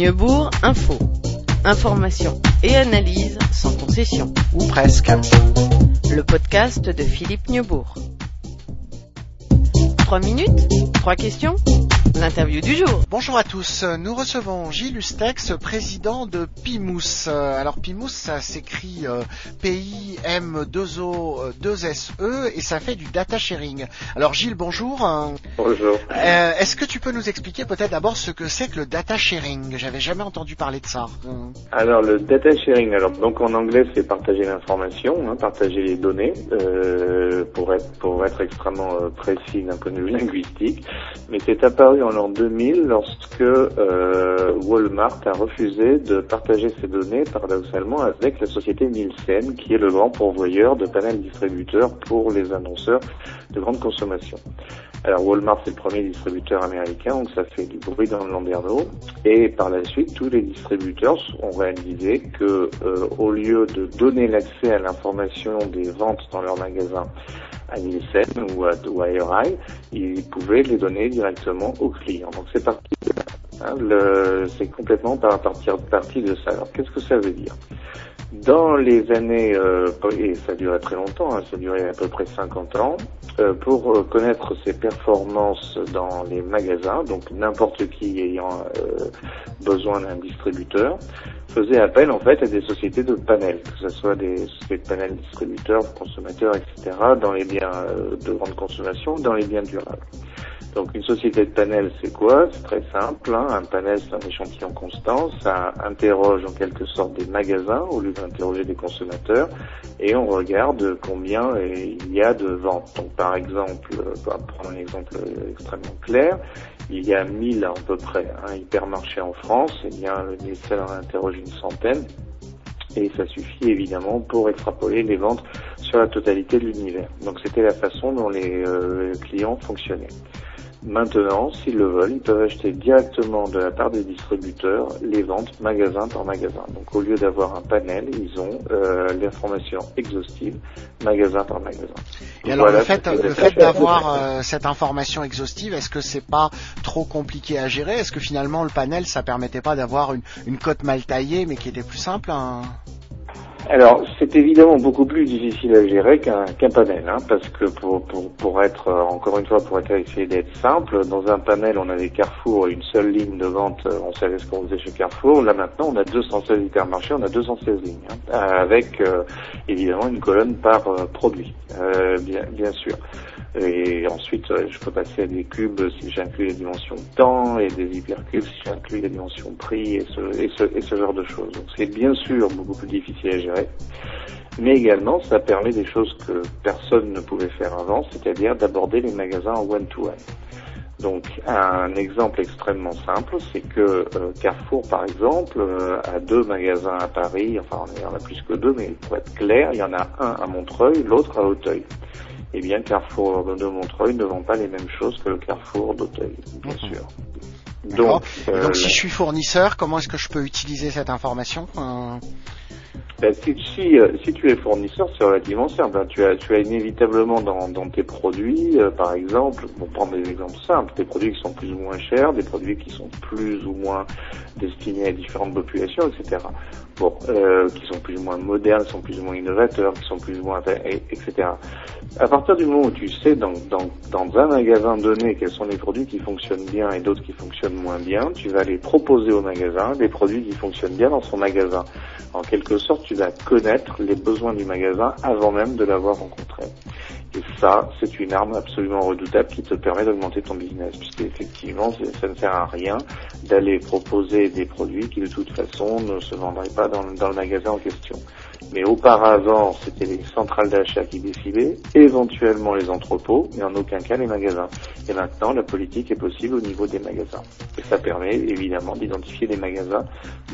Neubourg Info. Information et analyse sans concession. Ou presque. Le podcast de Philippe Neubourg. Trois minutes? Trois questions? L'interview du jour. Bonjour à tous, nous recevons Gilles Ustex, président de PIMOUS. Alors PIMOUS, ça s'écrit euh, P-I-M-2-O-2-S-E et ça fait du data sharing. Alors Gilles, bonjour. Bonjour. Euh, Est-ce que tu peux nous expliquer peut-être d'abord ce que c'est que le data sharing? J'avais jamais entendu parler de ça. Alors le data sharing, alors donc en anglais c'est partager l'information, hein, partager les données, euh, pour être pour être extrêmement euh, précis d'un point de vue linguistique. Mais c'est apparu en l'an 2000 lorsque euh, Walmart a refusé de partager ses données paradoxalement avec la société Nielsen, qui est le grand pourvoyeur de panels distributeurs pour les annonceurs de grande consommation. Alors Walmart c'est le premier distributeur américain, donc ça fait du bruit dans le Landerneau. Et par la suite, tous les distributeurs ont réalisé que euh, au lieu de donner l'accès à l'information des ventes dans leur magasin à Nielsen ou à, ou ils pouvaient les donner directement aux clients. Donc c'est parti. Hein, c'est complètement par partir partie de ça. Alors qu'est-ce que ça veut dire? Dans les années, euh, et ça durait très longtemps, hein, ça durait à peu près 50 ans, euh, pour euh, connaître ses performances dans les magasins, donc n'importe qui ayant euh, besoin d'un distributeur, faisait appel en fait à des sociétés de panels, que ce soit des sociétés de panels distributeurs, consommateurs, etc., dans les biens euh, de grande consommation, dans les biens durables. Donc une société de panel, c'est quoi? C'est très simple. hein. Un panel, c'est un échantillon constant. Ça interroge en quelque sorte des magasins au lieu d'interroger des consommateurs. Et on regarde combien il y a de ventes. Donc par exemple, pour prendre un exemple extrêmement clair, il y a 1000 à peu près un hypermarché en France. Eh bien, le Nielsen en interroge une centaine. Et ça suffit évidemment pour extrapoler les ventes sur la totalité de l'univers. Donc c'était la façon dont les euh, clients fonctionnaient. Maintenant, s'ils le veulent, ils peuvent acheter directement de la part des distributeurs les ventes magasin par magasin. Donc au lieu d'avoir un panel, ils ont euh, l'information exhaustive magasin par magasin. Et alors Voilà, le fait, le fait d'avoir euh, cette information exhaustive, est-ce que c'est pas trop compliqué à gérer? Est-ce que finalement le panel, ça permettait pas d'avoir une, une cote mal taillée, mais qui était plus simple hein? Alors, c'est évidemment beaucoup plus difficile à gérer qu'un panel, hein, parce que pour, pour, pour être, euh, encore une fois, pour être essayer d'être simple, dans un panel, on avait Carrefour, une seule ligne de vente, euh, on savait ce qu'on faisait chez Carrefour. Là, maintenant, on a 216 hypermarchés, on a 216 lignes, hein, avec euh, évidemment une colonne par euh, produit, euh, bien, bien sûr. Et ensuite, euh, je peux passer à des cubes si j'inclus les dimensions temps et des hypercubes si j'inclus les dimensions prix et ce, et ce, et ce genre de choses. Donc c'est bien sûr beaucoup plus difficile à gérer, mais également ça permet des choses que personne ne pouvait faire avant, c'est-à-dire d'aborder les magasins en one-to-one. Donc un exemple extrêmement simple, c'est que euh, Carrefour, par exemple, euh, a deux magasins à Paris, enfin il y en a plus que deux, mais pour être clair, il y en a un à Montreuil, l'autre à Auteuil. Eh bien, Carrefour de Montreuil ne vend pas les mêmes choses que le Carrefour d'Auteuil, bien Mhm. sûr. D'accord. Et euh, donc si je suis fournisseur, comment est-ce que je peux utiliser cette information Euh, Ben, si, si, euh, si tu es fournisseur, c'est relativement simple. hein. Tu as, tu as inévitablement dans, dans tes produits, euh, par exemple, pour prendre des exemples simples, des produits qui sont plus ou moins chers, des produits qui sont plus ou moins destinés à différentes populations, etc. Bon, euh, qui sont plus ou moins modernes, sont plus ou moins innovateurs, qui sont plus ou moins, et- etc. À partir du moment où tu sais dans, dans, dans un magasin donné quels sont les produits qui fonctionnent bien et d'autres qui fonctionnent moins bien, tu vas les proposer au magasin, des produits qui fonctionnent bien dans son magasin. En quelque sorte, tu vas connaître les besoins du magasin avant même de l'avoir rencontré. Et ça, c'est une arme absolument redoutable qui te permet d'augmenter ton business, puisque effectivement, ça ne sert à rien d'aller proposer des produits qui de toute façon ne se vendraient pas dans, dans le magasin en question. Mais auparavant, c'était les centrales d'achat qui décidaient, éventuellement les entrepôts, mais en aucun cas les magasins. Et maintenant, la politique est possible au niveau des magasins. Et ça permet évidemment d'identifier des magasins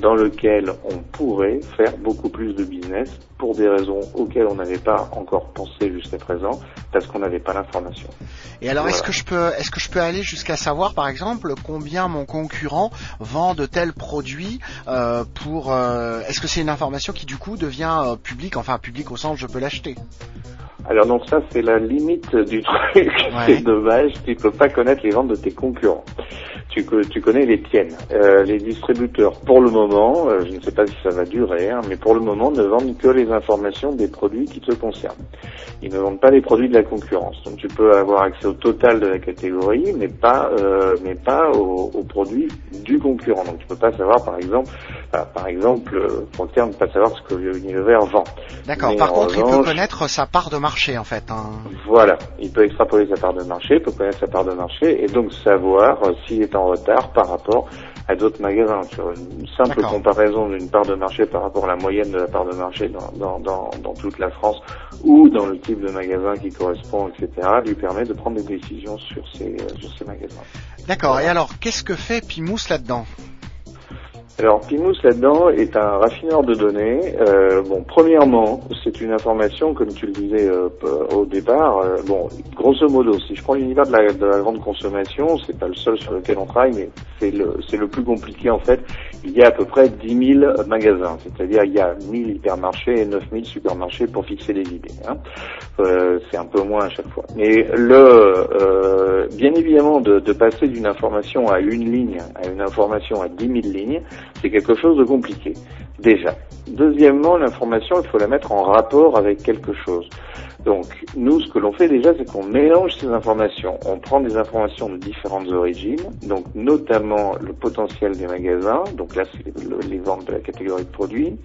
dans lesquels on pourrait faire beaucoup plus de business pour des raisons auxquelles on n'avait pas encore pensé jusqu'à présent, parce qu'on n'avait pas l'information. Et alors, est-ce que je peux, est-ce que je peux aller jusqu'à savoir, par exemple, combien mon concurrent vend de tels produits euh, pour euh, Est-ce que c'est une information qui du coup devient euh, publique, enfin publique au sens je peux l'acheter Alors donc ça c'est la limite du truc. Ouais. c'est dommage, tu peux pas connaître les ventes de tes concurrents. Tu tu, tu connais les tiennes. Euh, les distributeurs, pour le moment, euh, je ne sais pas si ça va durer, hein, mais pour le moment, ne vendent que les informations des produits qui te concernent. Ils ne vendent pas les produits de la concurrence. Donc tu peux avoir accès au total de la catégorie, mais pas, euh, mais pas aux, aux, produits du concurrent. Donc tu peux pas savoir, par exemple, par exemple, Procter ne peut pas savoir ce que Unilever vend. D'accord. Par contre, il peut connaître sa part de marché, en fait. Hein. Voilà. Il peut extrapoler sa part de marché, peut connaître sa part de marché, et donc savoir s'il est en retard par rapport à d'autres magasins. Sur une simple comparaison d'une part de marché par rapport à la moyenne de la part de marché dans, dans, dans, dans, toute la France ou dans le type de magasin qui correspond, etc., lui permet de prendre des décisions sur ces, sur ces magasins. D'accord. Et alors, qu'est-ce que fait Pimous là-dedans? Alors Pimous là-dedans est un raffineur de données. Euh, bon, premièrement, c'est une information, comme tu le disais euh, au départ. Euh, bon, grosso modo, si je prends l'univers de la, de la grande consommation, c'est pas le seul sur lequel on travaille, mais c'est le le plus compliqué en fait. Il y a à peu près 10 000 magasins, c'est-à-dire il y a 1000 hypermarchés et 9 000 supermarchés pour fixer les idées. Hein. Euh, c'est un peu moins à chaque fois. Mais le bien évidemment de, de passer d'une information à une ligne à une information à 10 000 lignes c'est quelque chose de compliqué, déjà. Deuxièmement, l'information, il faut la mettre en rapport avec quelque chose. Donc, nous, ce que l'on fait déjà, c'est qu'on mélange ces informations. On prend des informations de différentes origines, donc notamment le potentiel des magasins, donc là, c'est les ventes de la catégorie de produits.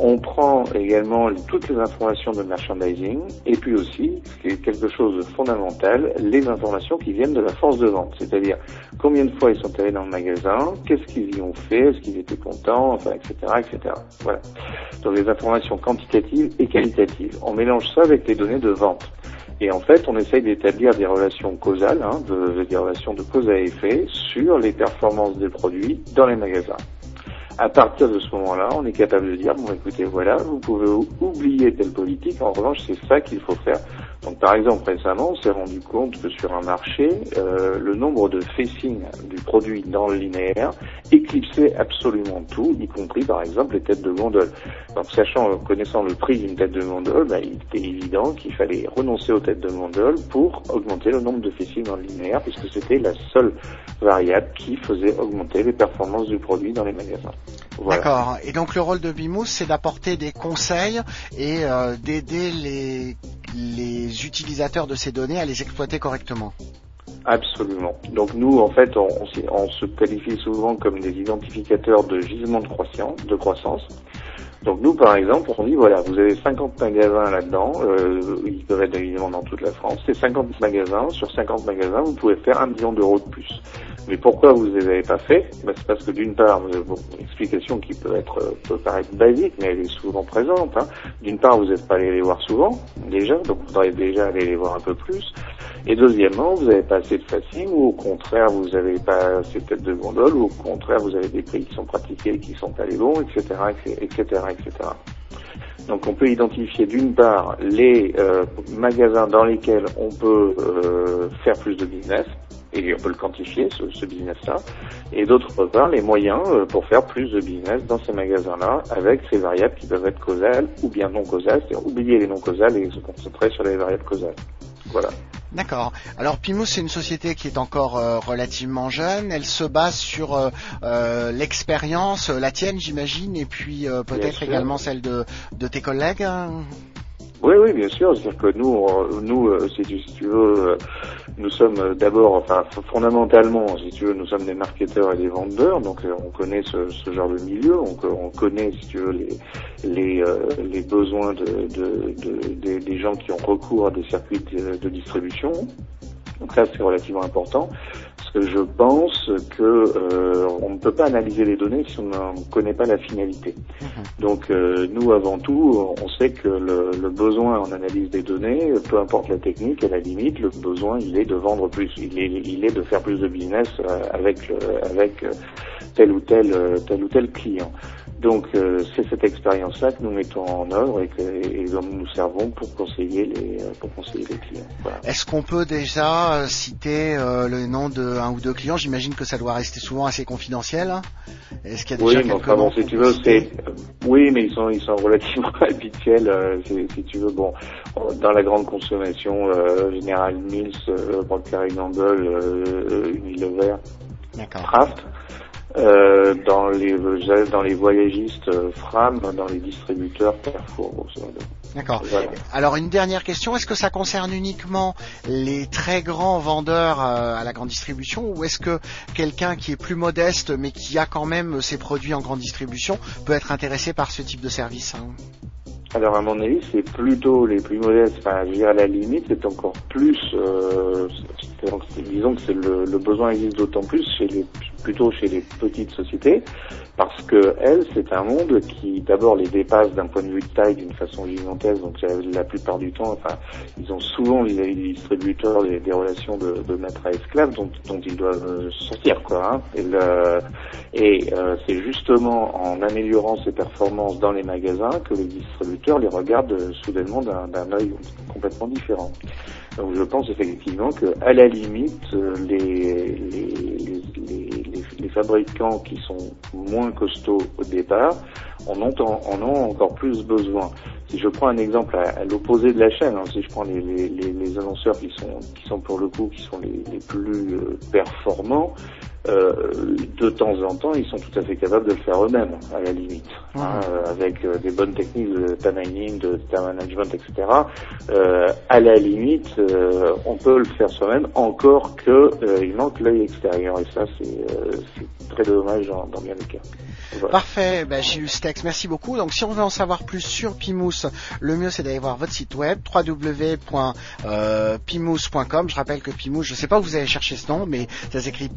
On prend également toutes les informations de merchandising et puis aussi, ce qui est quelque chose de fondamental, les informations qui viennent de la force de vente, c'est-à-dire combien de fois ils sont allés dans le magasin, qu'est-ce qu'ils y ont fait, est-ce qu'ils étaient contents, enfin, etc., etc. Voilà. Donc les informations quantitatives et qualitatives. On mélange ça avec les données de vente. Et en fait, on essaye d'établir des relations causales, hein, des relations de cause à effet sur les performances des produits dans les magasins. À partir de ce moment-là, on est capable de dire, bon écoutez, voilà, vous pouvez oublier telle politique, en revanche, c'est ça qu'il faut faire. Donc par exemple, récemment, on s'est rendu compte que sur un marché, euh, le nombre de facing du produit dans le linéaire éclipsait absolument tout, y compris par exemple les têtes de gondole. Donc sachant, connaissant le prix d'une tête de gondole, bah, il était évident qu'il fallait renoncer aux têtes de gondole pour augmenter le nombre de facing dans le linéaire, puisque c'était la seule variable qui faisait augmenter les performances du produit dans les magasins. D'accord. Et donc le rôle de Bimous, c'est d'apporter des conseils et euh, d'aider les utilisateurs de ces données à les exploiter correctement. Absolument. Donc nous, en fait, on, se qualifie souvent comme des identificateurs de gisements de croissance. De croissance. Donc nous, par exemple, on dit, voilà, vous avez 50 magasins là-dedans, euh, ils peuvent être évidemment dans toute la France, c'est 50 magasins, sur 50 magasins, vous pouvez faire un million d'euros de plus. Mais pourquoi vous ne les avez pas fait? Ben, C'est parce que d'une part, vous avez une explication qui peut être peut paraître basique, mais elle est souvent présente. Hein. D'une part, vous n'êtes pas allé les voir souvent, déjà, donc vous devriez déjà aller les voir un peu plus. Et deuxièmement, vous n'avez pas assez de facing, ou au contraire, vous n'avez pas assez de tête de gondole, ou au contraire, vous avez des prix qui sont pratiqués qui sont allés bons, etc., etc., etc. Donc on peut identifier d'une part les euh, magasins dans lesquels on peut euh, faire plus de business, et on peut le quantifier, ce, ce business-là, et d'autre part les moyens euh, pour faire plus de business dans ces magasins-là avec ces variables qui peuvent être causales ou bien non causales, c'est-à-dire oublier les non causales et se concentrer sur les variables causales. Voilà. D'accord. Alors Pimous, c'est une société qui est encore euh, relativement jeune. Elle se base sur euh, euh l'expérience, la tienne, j'imagine, et puis peut-être également celle de, de tes collègues. Oui, oui, bien sûr. C'est-à-dire que nous, nous, euh, si tu, veux, euh, nous sommes d'abord, enfin, fondamentalement, si tu veux, nous sommes des marketeurs et des vendeurs, donc euh, on connaît ce, ce, genre de milieu, on, on, connaît, si tu veux, les les, les besoins de, de, de, des gens qui ont recours à des circuits de distribution. Donc ça, c'est relativement important je pense que euh, on ne peut pas analyser les données si on ne connaît pas la finalité. Mhm. Donc euh, nous, avant tout, on sait que le, le, besoin en analyse des données, peu importe la technique, à la limite, le besoin, il est de vendre plus, il est, il est de faire plus de business euh, avec avec tel ou tel tel ou tel client. Donc euh, c'est cette expérience-là que nous mettons en œuvre et, que, et dont nous nous servons pour conseiller les, pour conseiller les clients. Voilà. Est-ce qu'on peut déjà euh, citer euh, le nom de un ou deux clients? J'imagine que ça doit rester souvent assez confidentiel. Hein. Est-ce qu'il y a déjà oui, mais enfin, bon, si tu veux, c'est oui, mais ils sont ils sont relativement habituels. si tu veux, bon, dans la grande consommation, General Mills, Procter Gamble, Unilever Craft. Euh, dans les dans les voyagistes Fram, dans les distributeurs Carrefour. D'accord. Alors une dernière question, est-ce que ça concerne uniquement les très grands vendeurs euh, à la grande distribution ou est-ce que quelqu'un qui est plus modeste mais qui a quand même ses produits en grande distribution peut être intéressé par ce type de service hein? Alors à mon avis, c'est plutôt les plus modestes. Enfin, je à la limite, c'est encore plus. Euh, disons que c'est le, le, besoin existe d'autant plus chez les plutôt chez les petites sociétés parce que elles, c'est un monde qui d'abord les dépasse d'un point de vue de taille d'une façon gigantesque. Donc la plupart du temps, enfin, ils ont souvent vis-à-vis des distributeurs des, relations de, de, maître à esclave dont, ils doivent euh, sortir, quoi. Hein. Et, euh, c'est justement en améliorant ces performances dans les magasins que les distributeurs les regardent euh, soudainement d'un œil complètement différent. Donc je pense effectivement que à la limite, les, les, les, les, fabricants qui sont moins costauds au départ en ont, en, ont encore plus besoin. Si je prends un exemple à, l'opposé de la chaîne, hein, si je prends les, les, les, annonceurs qui sont, qui sont pour le coup qui sont les, plus euh, performants, euh, de temps en temps, ils sont tout à fait capables de le faire eux-mêmes, à la limite, hein, avec euh, des bonnes techniques de data mining, de data management, etc. Euh, à la limite, on peut le faire soi-même, encore que il manque l'œil extérieur, et ça, c'est très dommage dans, dans bien des cas. Parfait, ben, Gilles Stex, merci beaucoup. Donc si on veut en savoir plus sur Pimous, le mieux c'est d'aller voir votre site web www.pimous.com. Je rappelle que Pimous, je sais pas où vous allez chercher ce nom, mais ça s'écrit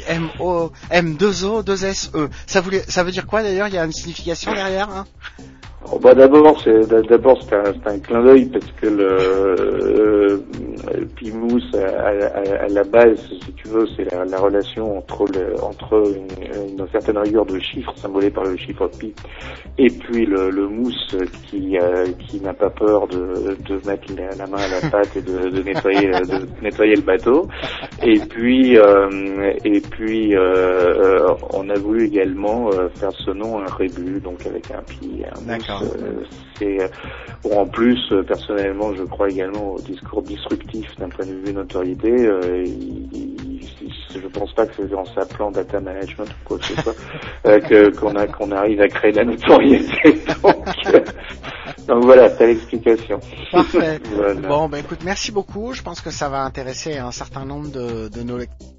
P-I-M-O-M-2-O-2-S-E. Ça, voulait, ça veut dire quoi d'ailleurs? Il y a une signification derrière hein? Oh, bah d'abord c'est d'abord c'est un, un, clin d'œil parce que le euh, Pimous à, à, la base si tu veux c'est la, la, relation entre le, entre une, une, certaine rigueur de chiffres symbolée par le chiffre pi et puis le, le mousse qui euh, qui n'a pas peur de, de mettre la, main à la pâte et de, de nettoyer de nettoyer le bateau. Et puis euh, et puis euh, on a voulu également faire ce nom un rébut donc avec un pi un euh, bon, en plus euh, personnellement, je crois également au discours disruptif d'un point de vue notoriété. Euh, il, je pense pas que c'est en s'appelant data management ou quoi que ce soit qu'on arrive à créer de la notoriété. Donc, voilà, c'est l'explication. Parfait. Bon, ben écoute, merci beaucoup. Je pense que ça va intéresser un certain nombre de, de nos lecteurs.